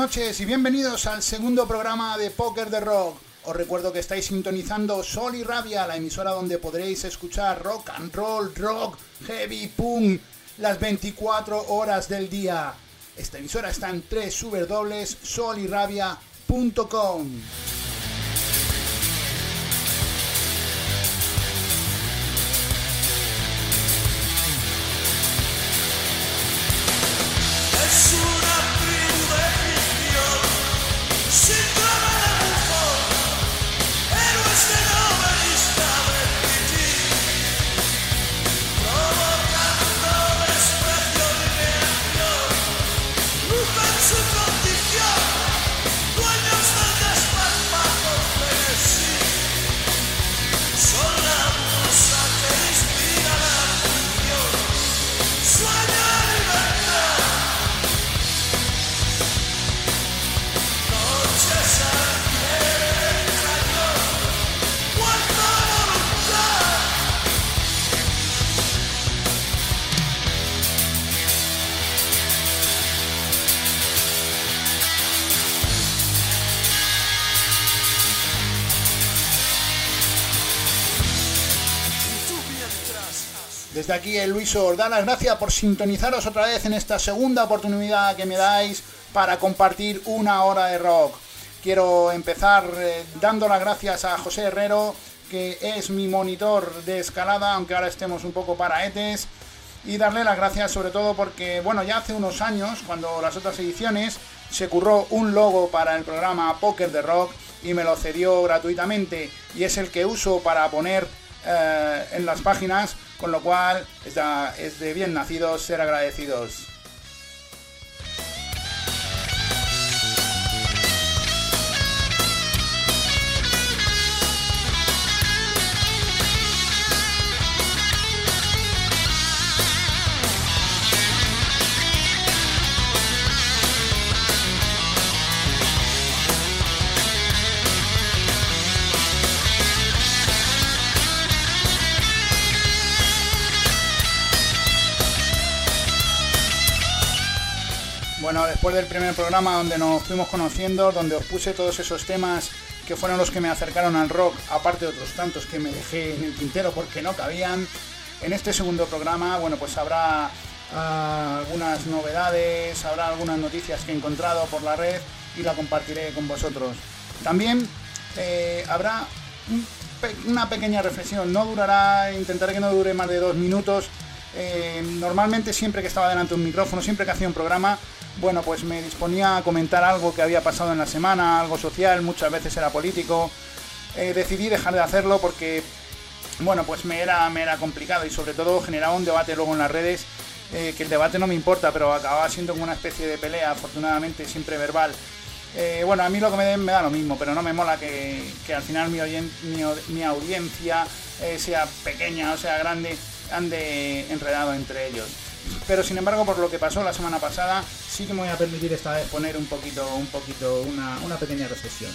Noches y bienvenidos al segundo programa de Póker de Rock. Os recuerdo que estáis sintonizando Sol y Rabia, la emisora donde podréis escuchar rock and roll, rock, heavy, punk, las 24 horas del día. Esta emisora está en www.solirrabia.com. Desde aquí el Luis las gracias por sintonizaros otra vez en esta segunda oportunidad que me dais para compartir una hora de rock. Quiero empezar eh, dando las gracias a José Herrero, que es mi monitor de escalada, aunque ahora estemos un poco paraetes. Y darle las gracias sobre todo porque, bueno, ya hace unos años, cuando las otras ediciones, se curró un logo para el programa Poker de Rock y me lo cedió gratuitamente. Y es el que uso para poner eh, en las páginas con lo cual es de bien nacidos ser agradecidos. Bueno, después del primer programa donde nos fuimos conociendo, donde os puse todos esos temas que fueron los que me acercaron al rock, aparte de otros tantos que me dejé en el tintero porque no cabían, en este segundo programa, bueno, pues habrá ah, algunas novedades, habrá algunas noticias que he encontrado por la red y la compartiré con vosotros. También eh, habrá una pequeña reflexión, no durará, intentaré que no dure más de dos minutos. Eh, normalmente siempre que estaba delante de un micrófono, siempre que hacía un programa, bueno, pues me disponía a comentar algo que había pasado en la semana, algo social, muchas veces era político. Eh, decidí dejar de hacerlo porque, bueno, pues me era, me era complicado y sobre todo generaba un debate luego en las redes, eh, que el debate no me importa, pero acababa siendo como una especie de pelea, afortunadamente siempre verbal. Eh, bueno, a mí lo que me, den me da lo mismo, pero no me mola que, al final mi, mi audiencia sea pequeña o sea grande, ande enredado entre ellos. Pero sin embargo, por lo que pasó la semana pasada, sí que me voy a permitir esta vez poner un poquito, un poquito, una, una pequeña reflexión.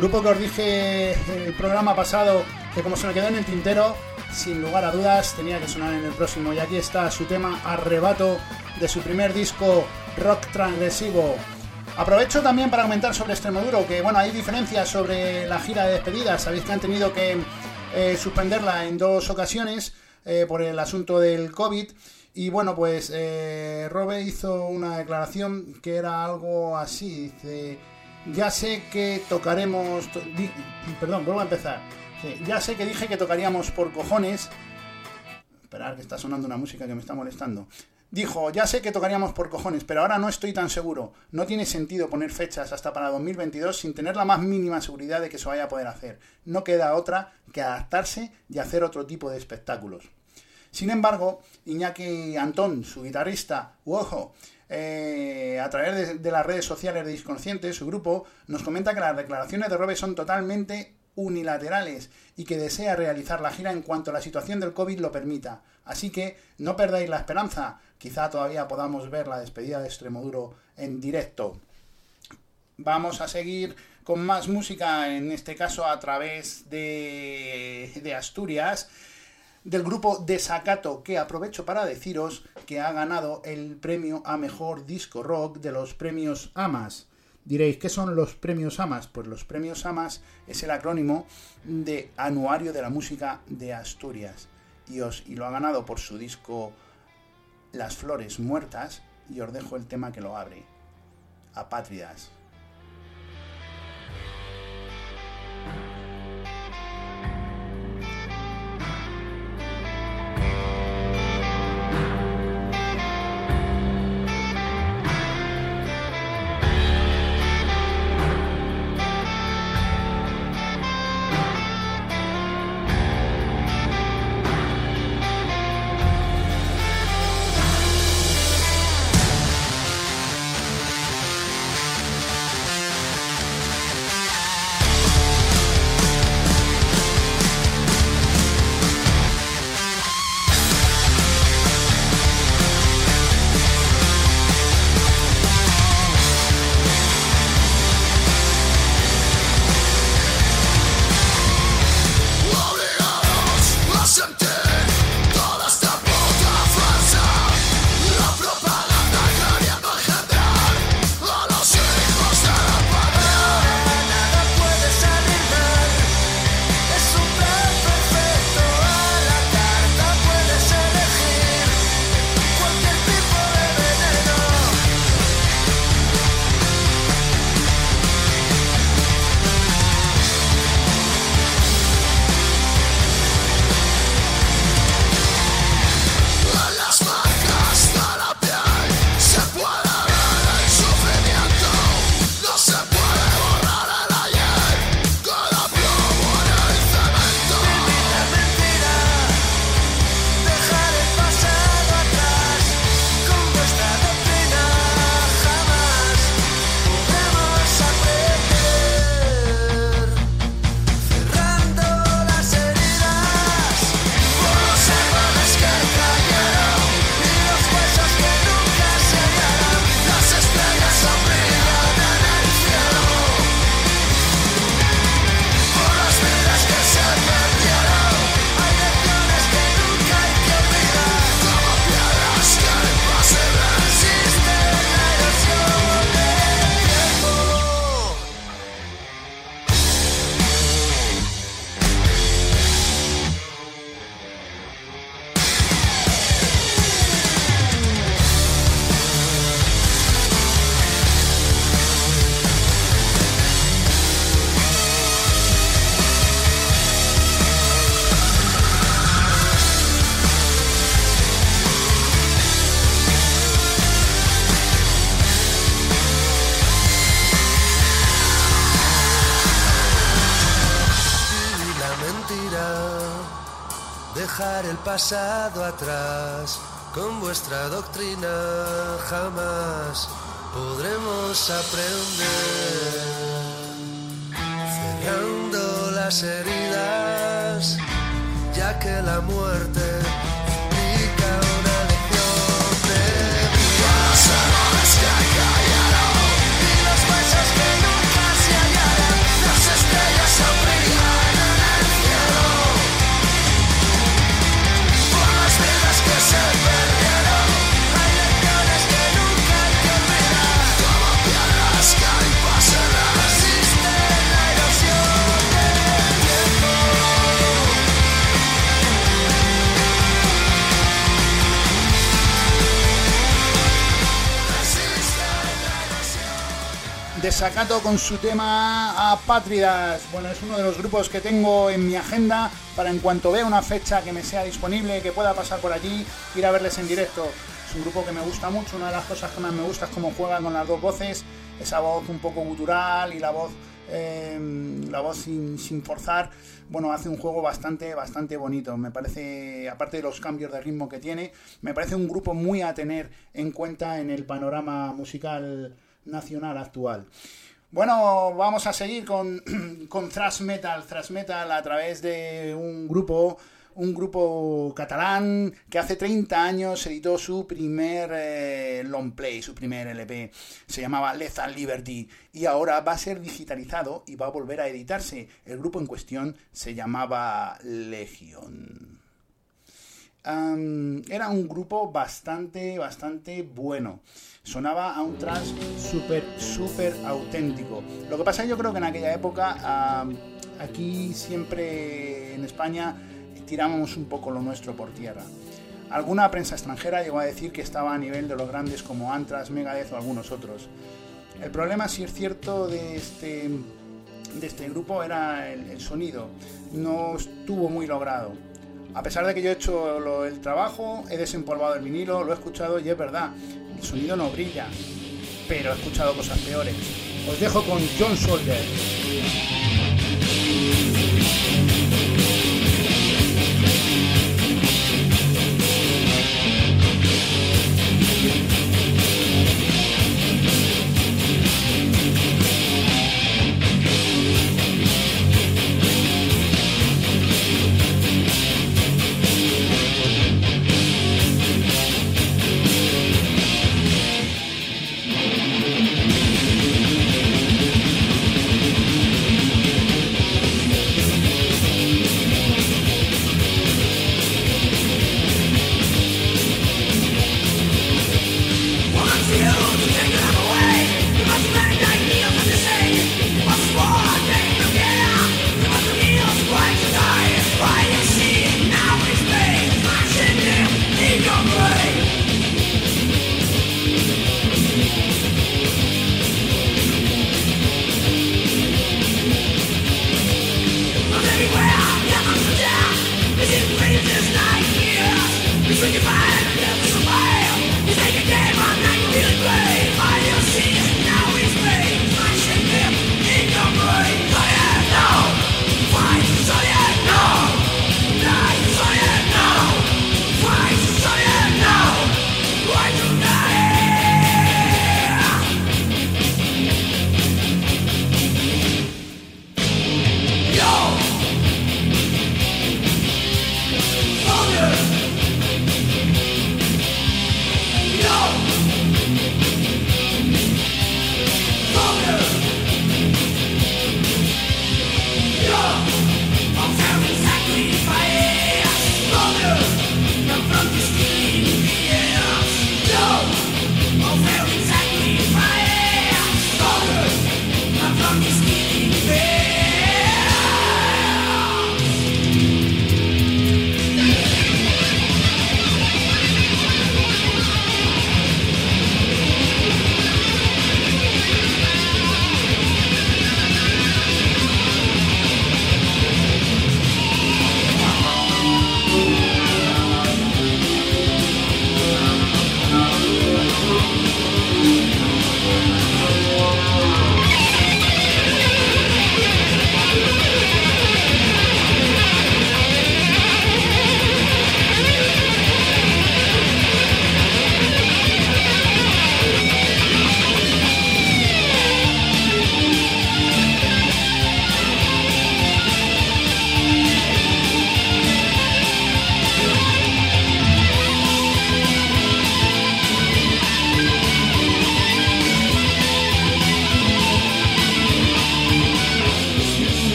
Grupo que os dije el programa pasado que como se me quedó en el tintero, sin lugar a dudas tenía que sonar en el próximo. Y aquí está su tema Arrebato de su primer disco rock transgresivo. Aprovecho también para comentar sobre Extremoduro, que bueno, hay diferencias sobre la gira de despedida. Sabéis que han tenido que eh, suspenderla en dos ocasiones eh, por el asunto del COVID. Y bueno, pues eh, Robe hizo una declaración que era algo así. Dice, ya sé que tocaremos... perdón, vuelvo a empezar. ya sé que dije que tocaríamos por cojones. Esperar que está sonando una música que me está molestando. Dijo, ya sé que tocaríamos por cojones, pero ahora no estoy tan seguro. No tiene sentido poner fechas hasta para 2022 sin tener la más mínima seguridad de que se vaya a poder hacer. No queda otra que adaptarse y hacer otro tipo de espectáculos. Sin embargo, Iñaki Antón, su guitarrista, ojo, eh, a través de, las redes sociales de Disconsciente, su grupo, nos comenta que las declaraciones de Robe son totalmente unilaterales y que desea realizar la gira en cuanto la situación del COVID lo permita. Así que no perdáis la esperanza, quizá todavía podamos ver la despedida de Extremoduro en directo. Vamos a seguir con más música, en este caso a través de, de Asturias del grupo Desacato, que aprovecho para deciros que ha ganado el premio a mejor disco rock de los premios AMAS. Diréis, ¿qué son los premios AMAS? Pues los premios AMAS es el acrónimo de Anuario de la Música de Asturias. Y, os, y lo ha ganado por su disco Las Flores Muertas. Y os dejo el tema que lo abre. Apátridas. Pasado atrás, con vuestra doctrina jamás podremos aprender. Cerrando las heridas, ya que la muerte Desacato con su tema Apátridas. Bueno, es uno de los grupos que tengo en mi agenda para en cuanto vea una fecha que me sea disponible, que pueda pasar por allí, ir a verles en directo. Es un grupo que me gusta mucho, una de las cosas que más me gusta es cómo juegan con las dos voces, esa voz un poco gutural y la voz, em, la voz sin, sin forzar bueno, hace un juego bastante, bastante bonito. Me parece, aparte de los cambios de ritmo que tiene, me parece un grupo muy a tener en cuenta en el panorama musical nacional actual. Bueno, vamos a seguir con, con thrash metal, thrash metal a través de un grupo un grupo catalán que hace 30 años editó su primer eh, long play, su primer LP. Se llamaba Lethal Liberty y ahora va a ser digitalizado y va a volver a editarse. El grupo en cuestión se llamaba Legion. era un grupo bastante, bastante bueno. Sonaba a un trance súper, súper auténtico. Lo que pasa yo creo que en aquella época, aquí siempre en España, tiramos un poco lo nuestro por tierra. Alguna prensa extranjera llegó a decir que estaba a nivel de los grandes como Anthrax, Megadeth o algunos otros. El problema, si es cierto, de este, de este grupo era el, sonido. No estuvo muy logrado. A pesar de que yo he hecho el trabajo, he desempolvado el vinilo, lo he escuchado y es verdad, el sonido no brilla, pero he escuchado cosas peores. Os dejo con John Solder.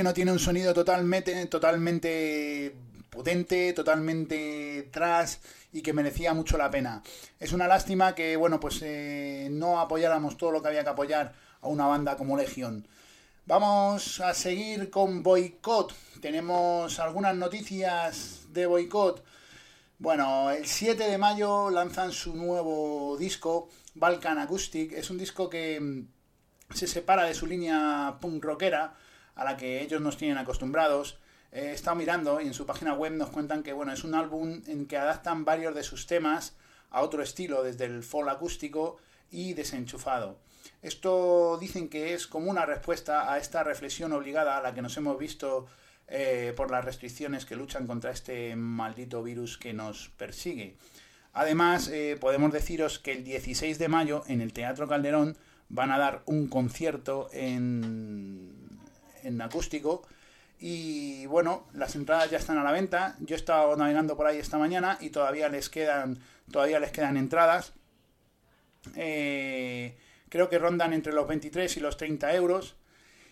Que no tiene un sonido totalmente, totalmente potente, totalmente tras y que merecía mucho la pena. Es una lástima que, bueno, pues eh, no apoyáramos todo lo que había que apoyar a una banda como Legion. Vamos a seguir con Boycott. Tenemos algunas noticias de Boycott. Bueno, el 7 de mayo lanzan su nuevo disco, Balkan Acoustic. Es un disco que mm, se separa de su línea punk rockera, a la que ellos nos tienen acostumbrados. he estado mirando y en su página web nos cuentan que bueno, es un álbum en que adaptan varios de sus temas a otro estilo, desde el folk acústico y desenchufado. Esto dicen que es como una respuesta a esta reflexión obligada a la que nos hemos visto eh, por las restricciones que luchan contra este maldito virus que nos persigue. Además, eh, podemos deciros que el 16 de mayo en el Teatro Calderón van a dar un concierto en, en acústico y bueno, las entradas ya están a la venta. Yo he estado navegando por ahí esta mañana y todavía les quedan, todavía les quedan entradas. Eh, creo que rondan entre los 23 y los 30 euros.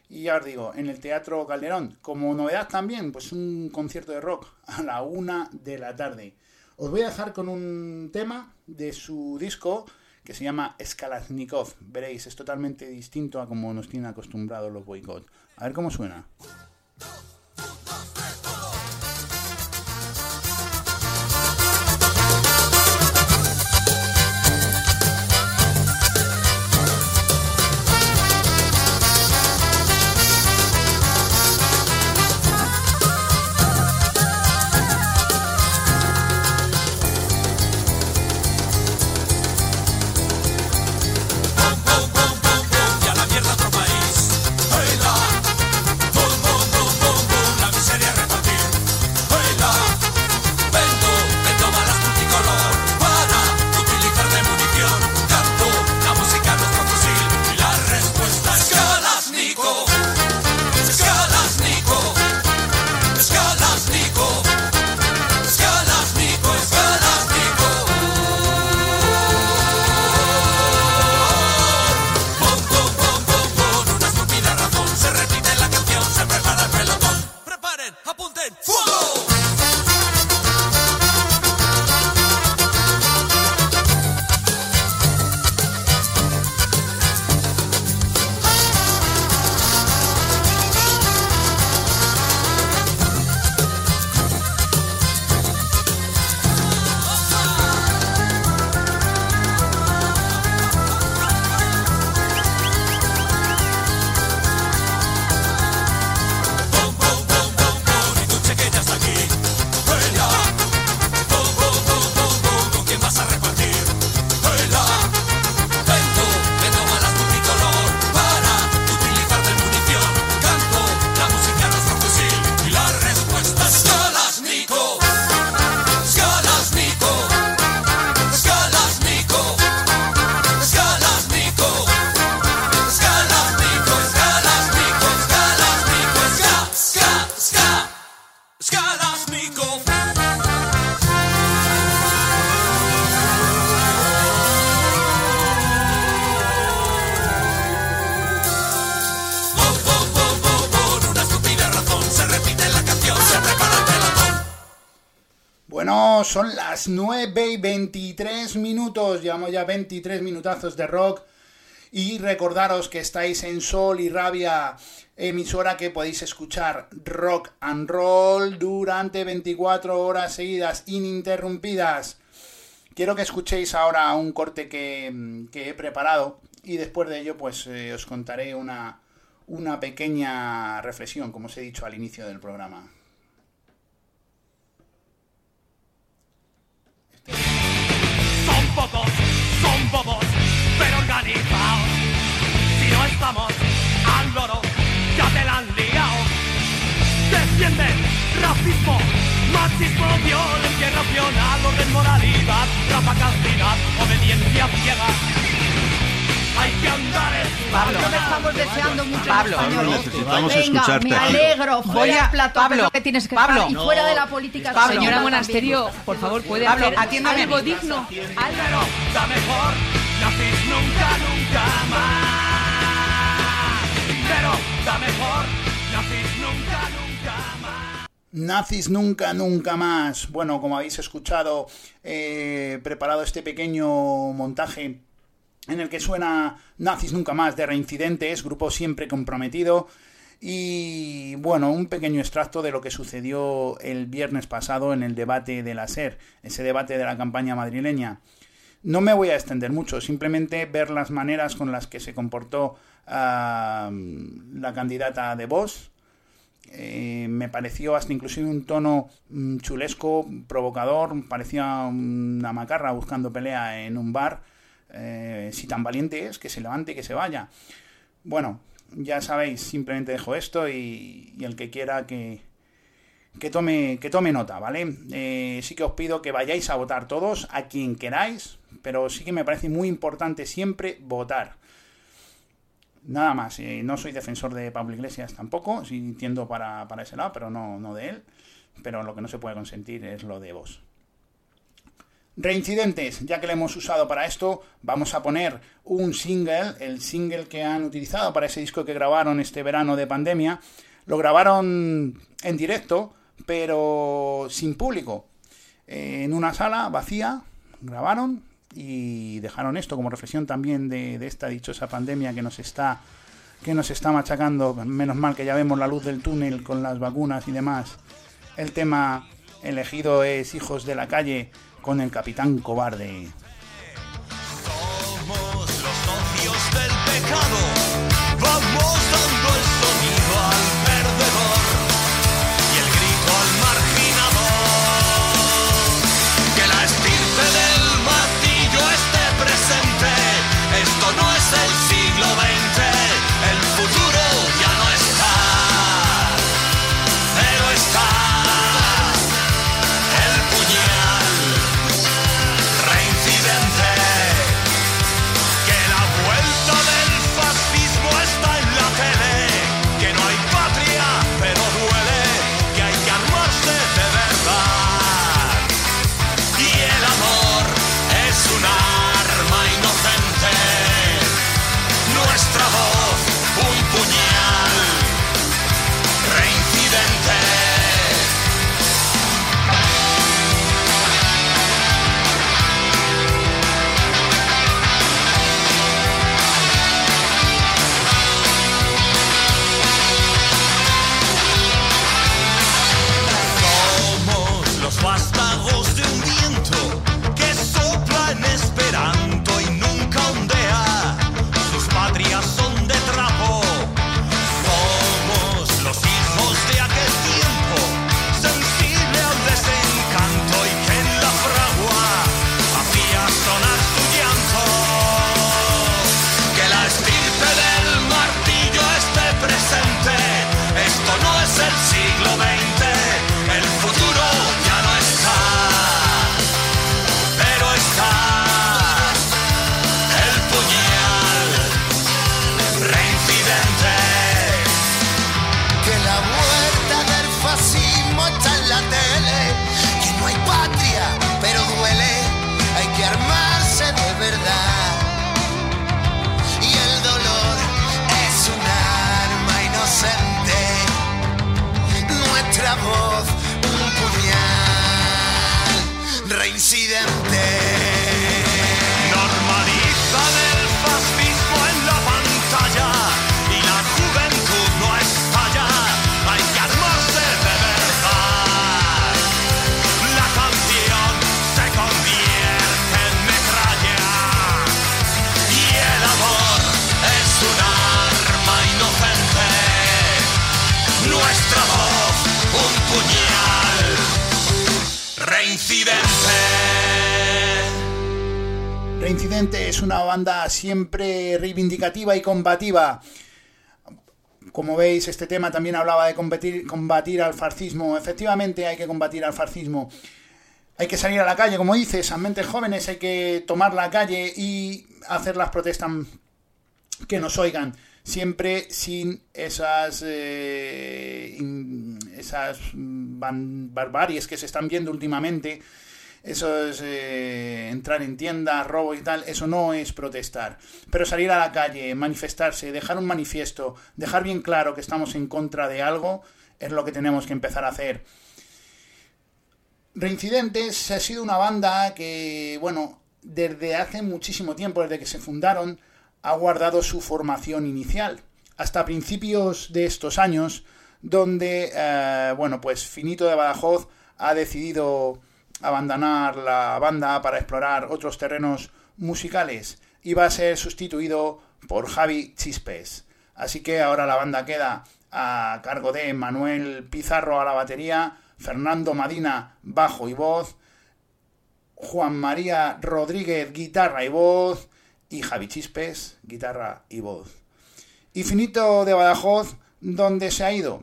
Y ya os digo, en el Teatro Calderón, como novedad también, pues un concierto de rock a la una de la tarde. Os voy a dejar con un tema de su disco que se llama Skalaznikov. Veréis, es totalmente distinto a como nos tienen acostumbrados los boicot. A ver cómo suena. Son las 9 y 23 minutos. Llevamos ya 23 minutazos de rock. Y recordaros que estáis en Sol y Rabia, emisora que podéis escuchar rock and roll durante 24 horas seguidas, ininterrumpidas. Quiero que escuchéis ahora un corte que, he preparado y después de ello pues eh, os contaré una, una pequeña reflexión, como os he dicho al inicio del programa. Pocos, son bobos, pero organizados. Si no estamos al loro, ya te la han liado. Defienden racismo, machismo, violencia irracional, orden, moralidad, raza castidad, obediencia ciega. Hay que andar Pablo, no estamos deseando mucho Pablo, Pablo, necesitamos Venga, escucharte. me alegro. Voy a plato, Pablo, lo que tienes que Pablo. Y fuera de la política. Pablo, Señora también. Monasterio, por favor, puede Pablo, hacer atiéndame a algo digno. Álvaro, da mejor, nacís nunca, nunca más. Pero da mejor, nacís Nazis nunca, nunca más. Bueno, como habéis escuchado, he preparado este pequeño montaje en el que suena Nazis nunca más de Reincidentes, grupo siempre comprometido. Y bueno, un pequeño extracto de lo que sucedió el viernes pasado en el debate de la SER, ese debate de la campaña madrileña. No me voy a extender mucho, simplemente ver las maneras con las que se comportó la candidata de Vox. Eh, me pareció hasta inclusive un tono mm, chulesco, provocador, parecía una macarra buscando pelea en un bar. Eh, si tan valiente es, que se levante y que se vaya. Bueno, ya sabéis, simplemente dejo esto y, el que quiera que, que, tome, que tome nota, ¿vale? Eh, sí que os pido que vayáis a votar todos, a quien queráis, pero sí que me parece muy importante siempre votar. Nada más, eh, no soy defensor de Pablo Iglesias tampoco, sí entiendo para, para ese lado, pero no, no de él. Pero lo que no se puede consentir es lo de vos. Reincidentes, ya que le hemos usado para esto, vamos a poner un single, el single que han utilizado para ese disco que grabaron este verano de pandemia. Lo grabaron en directo, pero sin público. En una sala vacía, grabaron y dejaron esto como reflexión también de, de esta dichosa pandemia que nos está que nos está machacando. Menos mal que ya vemos la luz del túnel con las vacunas y demás. El tema elegido es Hijos de la Calle con el capitán cobarde. Somos los socios del pecado, reincidente. Es una banda siempre reivindicativa y combativa. Como veis, este tema también hablaba de combatir, combatir al fascismo. Efectivamente, hay que combatir al fascismo. Hay que salir a la calle, como dices, a mentes jóvenes hay que tomar la calle y hacer las protestas que nos oigan. Siempre sin esas, eh, esas ban- barbaries que se están viendo últimamente eso es eh, entrar en tiendas, robo y tal, eso no es protestar. Pero salir a la calle, manifestarse, dejar un manifiesto, dejar bien claro que estamos en contra de algo, es lo que tenemos que empezar a hacer. Reincidentes ha sido una banda que, bueno, desde hace muchísimo tiempo, desde que se fundaron, ha guardado su formación inicial. Hasta principios de estos años, donde, eh, bueno, pues Finito de Badajoz ha decidido abandonar la banda para explorar otros terrenos musicales y va a ser sustituido por Javi Chispes. Así que ahora la banda queda a cargo de Manuel Pizarro a la batería, Fernando Madina bajo y voz, Juan María Rodríguez guitarra y voz y Javi Chispes guitarra y voz. Infinito de Badajoz, ¿dónde se ha ido?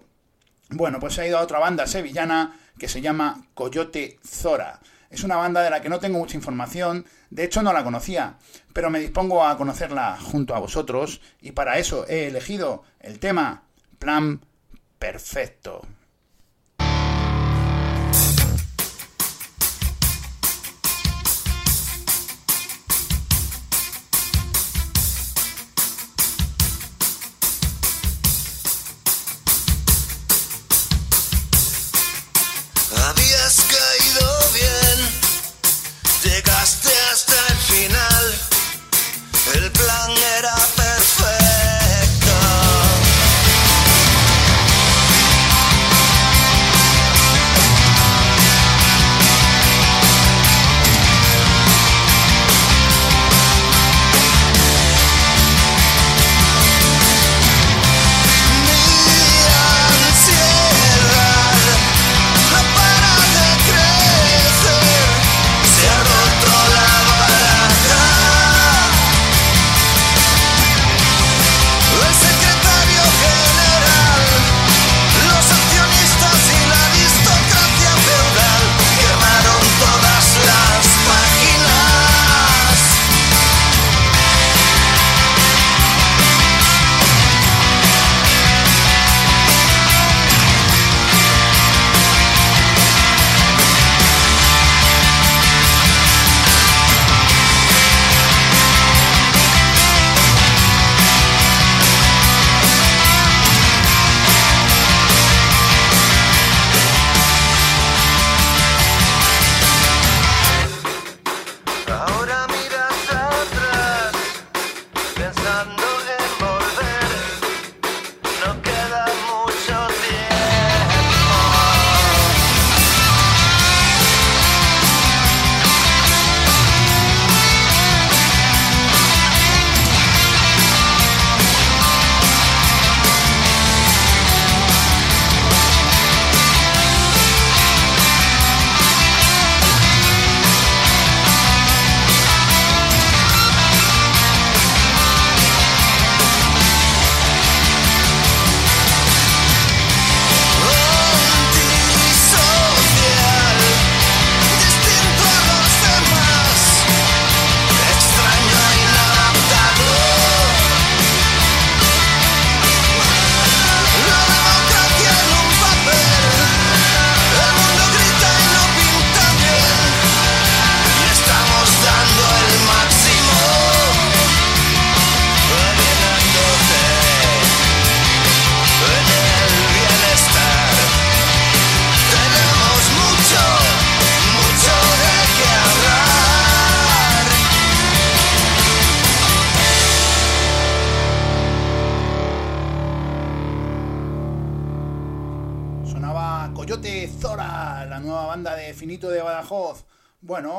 Bueno, pues se ha ido a otra banda sevillana que se llama Coyote Zora. Es una banda de la que no tengo mucha información, de hecho no la conocía, pero me dispongo a conocerla junto a vosotros y para eso he elegido el tema Plan Perfecto.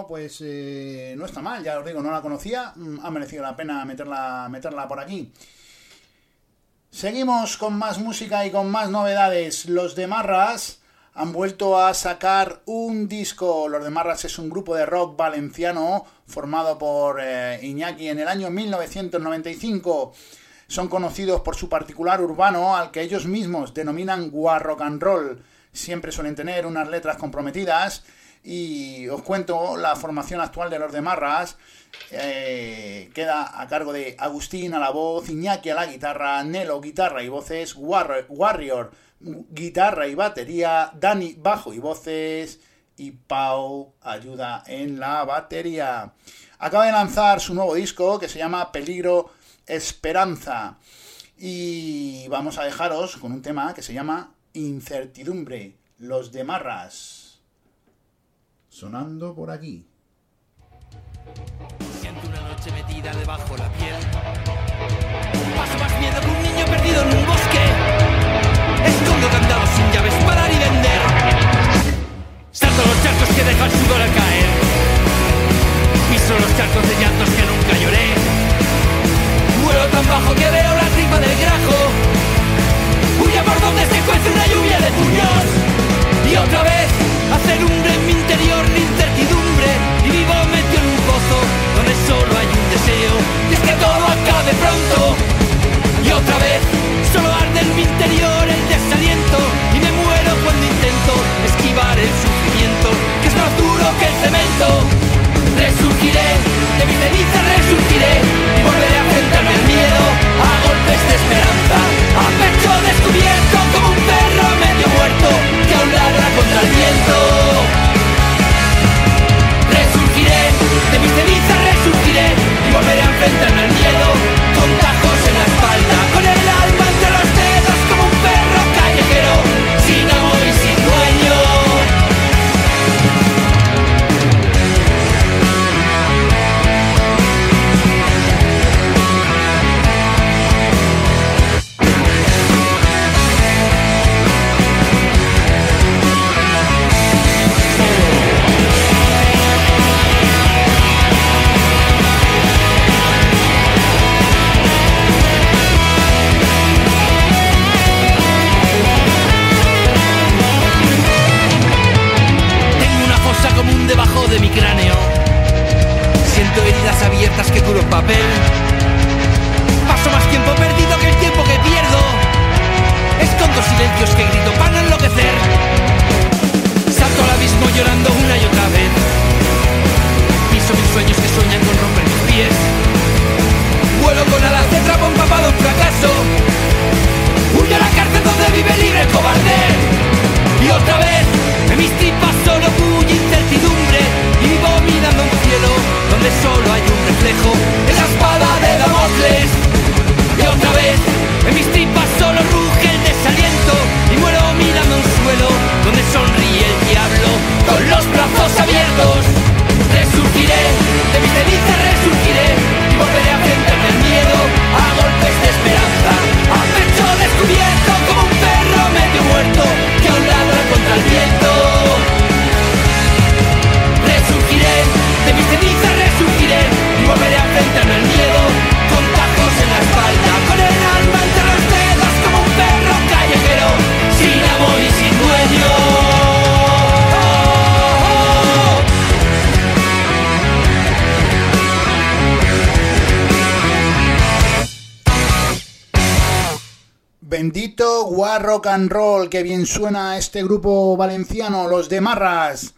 Pues eh, no está mal, ya os digo, no la conocía, mm, ha merecido la pena meterla, meterla por aquí. Seguimos con más música y con más novedades. Los de Marras han vuelto a sacar un disco. Los de Marras es un grupo de rock valenciano formado por eh, Iñaki en el año 1995. Son conocidos por su particular urbano al que ellos mismos denominan war rock and roll. Siempre suelen tener unas letras comprometidas y os cuento la formación actual de los de Marras. Eh, queda a cargo de Agustín a la voz, Iñaki a la guitarra, Nelo guitarra y voces, War- Warrior guitarra y batería, Dani bajo y voces y Pau ayuda en la batería. Acaba de lanzar su nuevo disco que se llama Peligro Esperanza. Y vamos a dejaros con un tema que se llama Incertidumbre, los de Marras. Sonando por aquí. Siento una noche metida debajo la piel. Paso más miedo que un niño perdido en un bosque. Escondo candados sin llaves para y vender. Salto los charcos que dejan sudor al caer. Piso los charcos de llantos que nunca lloré. Vuelo tan bajo que veo la tripa del grajo. Huya por donde se cuece una lluvia de puños. Y otra vez, acelumbre en incertidumbre. Y vivo metido en un pozo donde solo hay un deseo. Y es que todo acabe pronto. Y otra vez, solo arde en mi interior el desaliento. Y me muero cuando intento esquivar el sufrimiento, que es más duro que el cemento. Resurgiré, de mis cenizas resurgiré. Y volveré a enfrentarme al miedo, a golpes de esperanza. A pecho descubierto como un perro medio muerto, que aún contra el viento. Volveré Rock and Roll, que bien suena este grupo valenciano, los de Marras.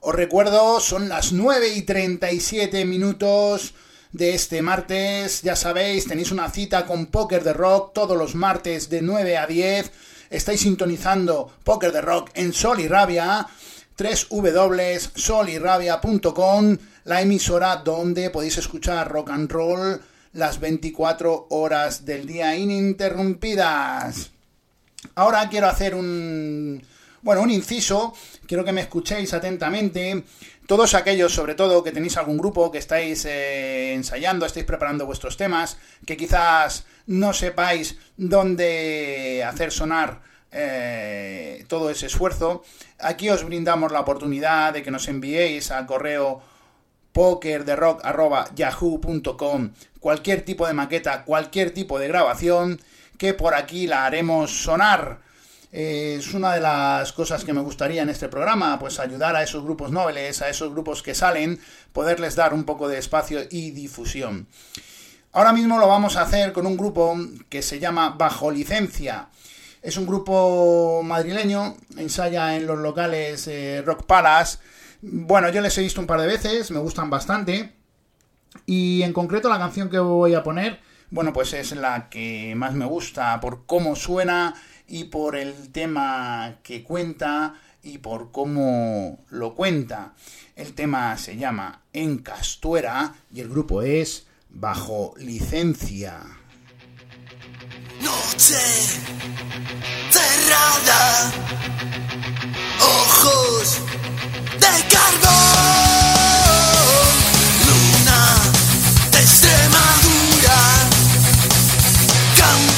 Os recuerdo, son las 9 y 37 minutos de este martes. Ya sabéis, tenéis una cita con Poker de Rock todos los martes de 9 a 10. Estáis sintonizando Poker de Rock en Sol y Rabia, www.solirrabia.com, la emisora donde podéis escuchar rock and roll las 24 horas del día ininterrumpidas. Ahora quiero hacer un bueno, un inciso, quiero que me escuchéis atentamente. Todos aquellos, sobre todo, que tenéis algún grupo, que estáis eh, ensayando, estáis preparando vuestros temas, que quizás no sepáis dónde hacer sonar eh, todo ese esfuerzo, aquí os brindamos la oportunidad de que nos enviéis al correo pokerderock.yahoo.com cualquier tipo de maqueta, cualquier tipo de grabación, que por aquí la haremos sonar. Eh, es una de las cosas que me gustaría en este programa, pues ayudar a esos grupos nobles, a esos grupos que salen, poderles dar un poco de espacio y difusión. Ahora mismo lo vamos a hacer con un grupo que se llama Bajo Licencia. Es un grupo madrileño, ensaya en los locales eh, Rock Palace. Bueno, yo les he visto un par de veces, me gustan bastante. Y en concreto la canción que voy a poner, bueno, pues es la que más me gusta por cómo suena y por el tema que cuenta y por cómo lo cuenta. El tema se llama En Castuera y el grupo es Bajo Licencia. Noche cerrada, ojos de carbón, Come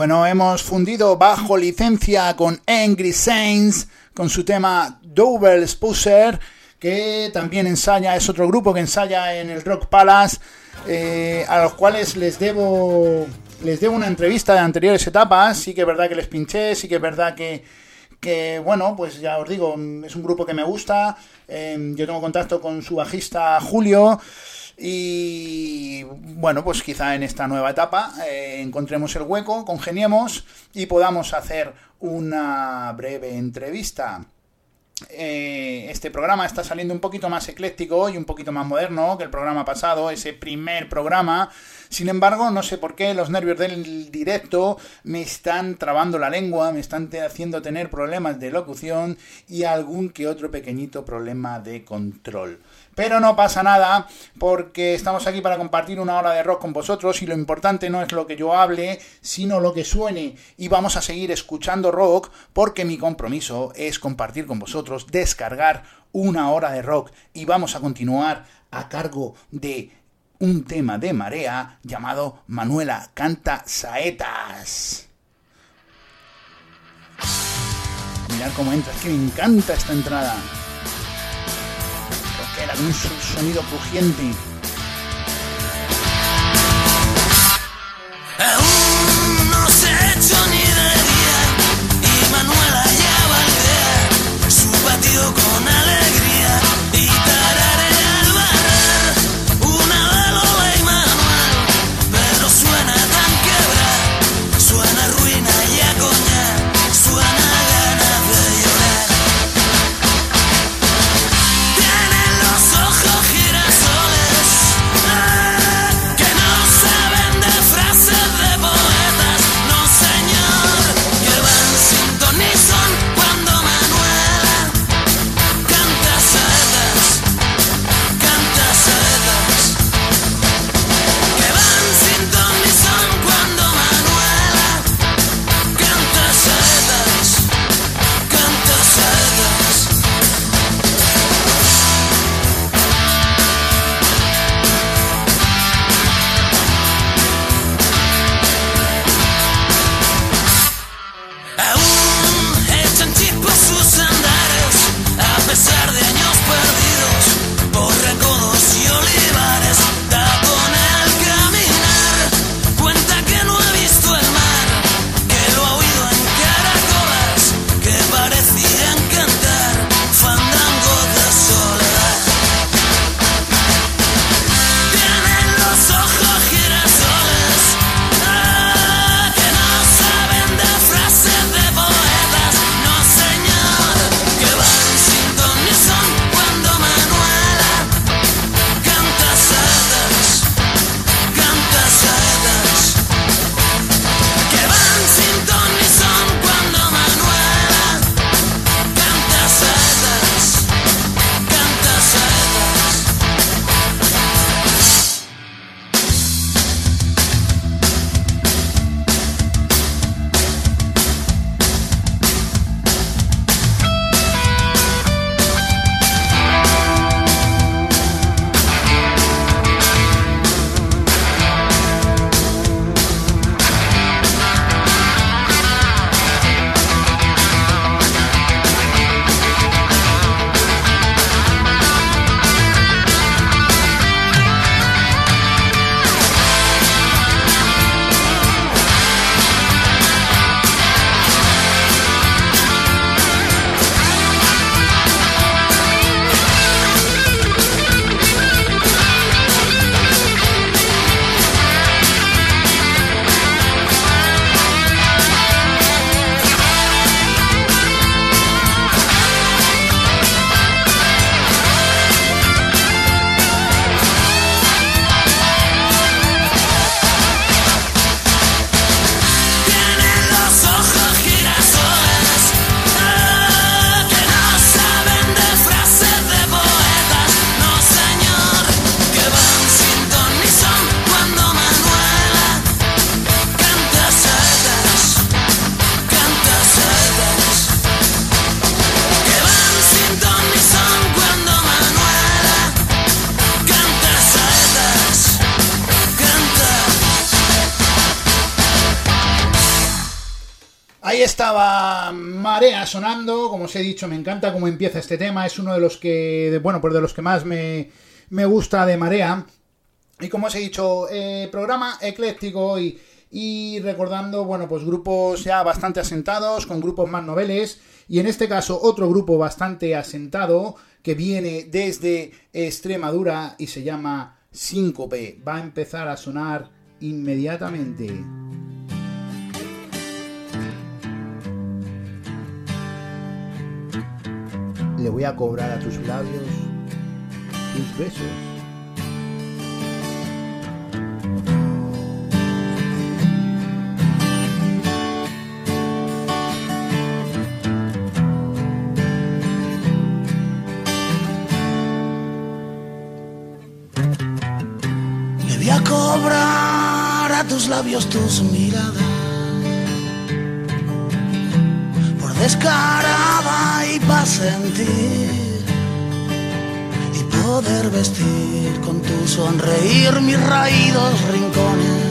Bueno, hemos fundido bajo licencia con Angry Saints, con su tema Double Exposure, que también ensaya, es otro grupo que ensaya en el Rock Palace, eh, a los cuales les debo, les debo una entrevista de anteriores etapas, sí que es verdad que les pinché, sí que es verdad que, que bueno, pues ya os digo, es un grupo que me gusta, eh, yo tengo contacto con su bajista Julio, y bueno, pues quizá en esta nueva etapa eh, encontremos el hueco, congeniemos y podamos hacer una breve entrevista. Eh, este programa está saliendo un poquito más ecléctico y un poquito más moderno que el programa pasado, ese primer programa. Sin embargo, no sé por qué los nervios del directo me están trabando la lengua, me están haciendo tener problemas de locución y algún que otro pequeñito problema de control. Pero no pasa nada porque estamos aquí para compartir una hora de rock con vosotros y lo importante no es lo que yo hable, sino lo que suene. Y vamos a seguir escuchando rock porque mi compromiso es compartir con vosotros, descargar una hora de rock y vamos a continuar a cargo de un tema de marea llamado Manuela Canta Saetas. Mirad cómo entra, es que me encanta esta entrada era con un sonido crujiente. Como os he dicho, me encanta cómo empieza este tema, es uno de los que, bueno, pues de los que más me, me gusta de Marea. Y como os he dicho, eh, programa ecléctico y, y recordando, bueno, pues grupos ya bastante asentados, con grupos más noveles, y en este caso otro grupo bastante asentado que viene desde Extremadura y se llama Síncope. Va a empezar a sonar inmediatamente. Le voy a cobrar a tus labios tus besos. Le voy a cobrar a tus labios tus miradas por descarada y pa' sentir y poder vestir con tu sonreír mis raídos rincones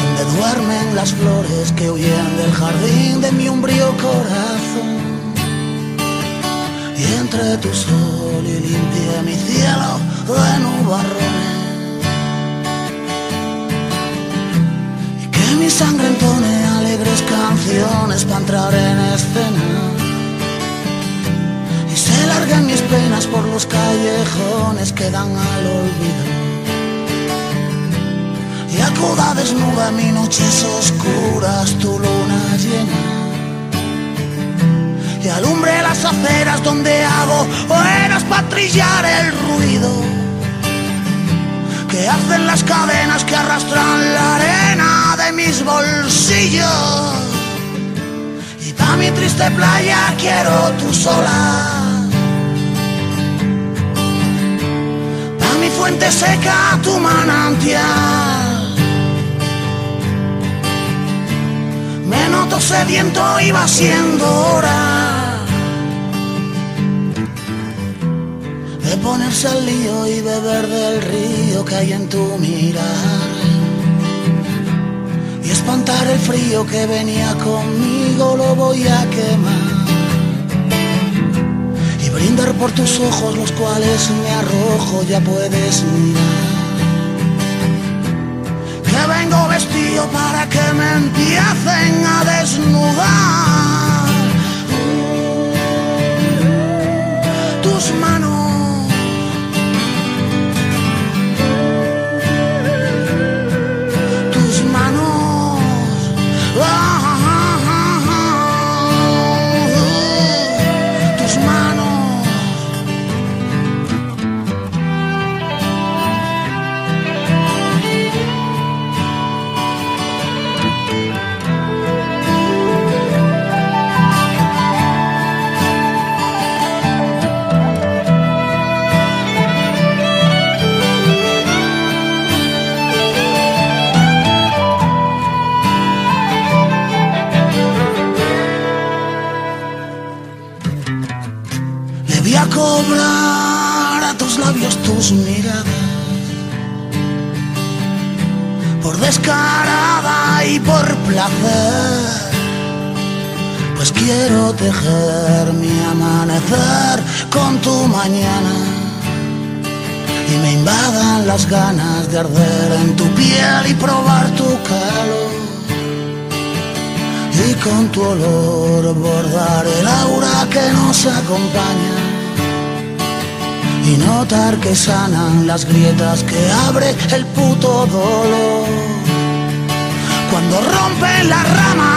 donde duermen las flores que huyen del jardín de mi umbrío corazón. Y entre tu sol y limpie mi cielo de nubarrones. Y que mi sangre entone alegres canciones para entrar en escena se larguen mis penas por los callejones que dan al olvido. Y acuda desnuda a mi noches oscuras tu luna llena. Y alumbre las aceras donde hago horas para trillar el ruido. Que hacen las cadenas que arrastran la arena de mis bolsillos. Y pa' mi triste playa quiero tu sola seca tu manantial. Me noto sediento y va siendo hora de ponerse al lío y beber del río que hay en tu mirar y espantar el frío que venía conmigo lo voy a quemar brindar por tus ojos los cuales me arrojo ya puedes mirar que vengo vestido para que me empiecen a desnudar tus manos. Tus manos. Cobrar a tus labios tus miradas. Por descarada y por placer. Pues quiero tejer mi amanecer con tu mañana. Y me invadan las ganas de arder en tu piel y probar tu calor. Y con tu olor bordar el aura que nos acompaña y notar que sanan las grietas que abre el puto dolor. Cuando rompen las ramas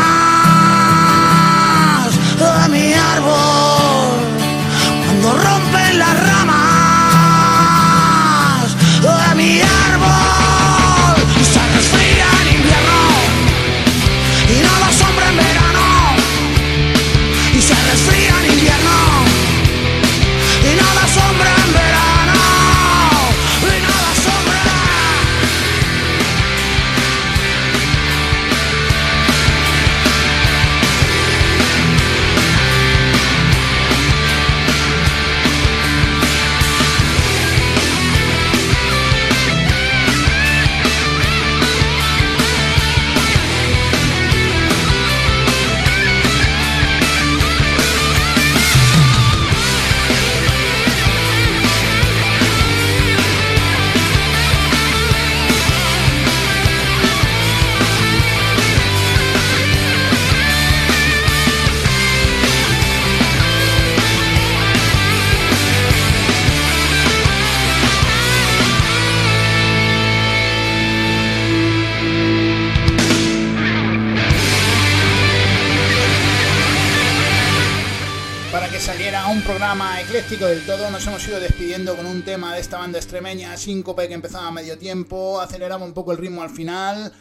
Hemos ido despidiendo con un tema de esta banda extremeña, Síncope, que empezaba a medio tiempo, aceleraba un poco el ritmo al final.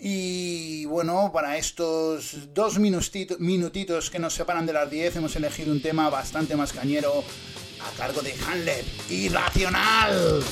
Y bueno, para estos dos minutitos que nos separan de las 10, hemos elegido un tema bastante más cañero a cargo de Hanley, Irracional.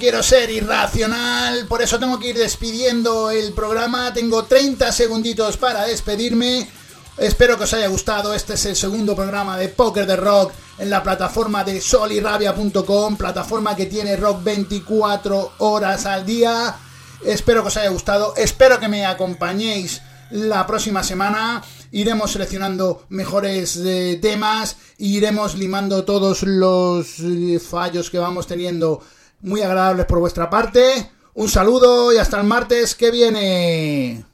Quiero ser irracional, por eso tengo que ir despidiendo el programa. Tengo 30 segunditos para despedirme. Espero que os haya gustado. Este es el segundo programa de Poker de Rock en la plataforma de solirrabia.com, plataforma que tiene rock 24 horas al día. Espero que os haya gustado. Espero que me acompañéis la próxima semana. Iremos seleccionando mejores eh, temas iremos limando todos los eh, fallos que vamos teniendo muy agradables por vuestra parte. Un saludo y hasta el martes que viene.